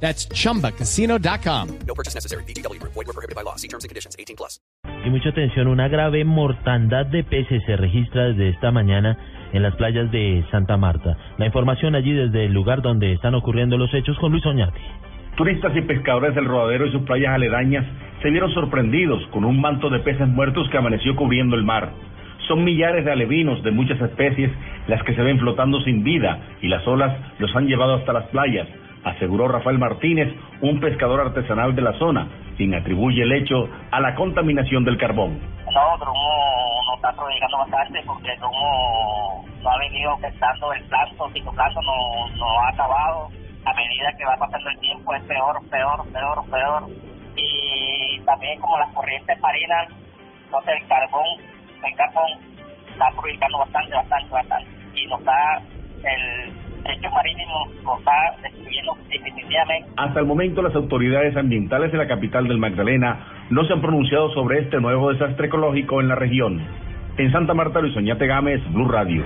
That's chumbacasino.com. No purchase necessary. BGW. Void were prohibited by law. See terms and conditions. 18 plus. Y mucha atención, una grave mortandad de peces se registra desde esta mañana en las playas de Santa Marta. La información allí desde el lugar donde están ocurriendo los hechos con Luis Oñate. Turistas y pescadores del rodadero y sus playas aledañas se vieron sorprendidos con un manto de peces muertos que amaneció cubriendo el mar. Son millares de alevinos de muchas especies las que se ven flotando sin vida y las olas los han llevado hasta las playas, aseguró Rafael Martínez, un pescador artesanal de la zona, quien atribuye el hecho a la contaminación del carbón. No, nos está perjudicando bastante porque Drumo no ha venido afectando el plazo, cicloplancton no, no ha acabado. A medida que va pasando el tiempo es peor, peor, peor, peor. Y también como las corrientes marinas, no sé, el carbón, el carbón está perjudicando bastante, bastante, bastante. Y nos da el marítimo, nos está destruyendo definitivamente. Hasta el momento las autoridades ambientales de la capital del Magdalena no se han pronunciado sobre este nuevo desastre ecológico en la región. En Santa Marta, Luis Oñate Gámez, Blue Radio.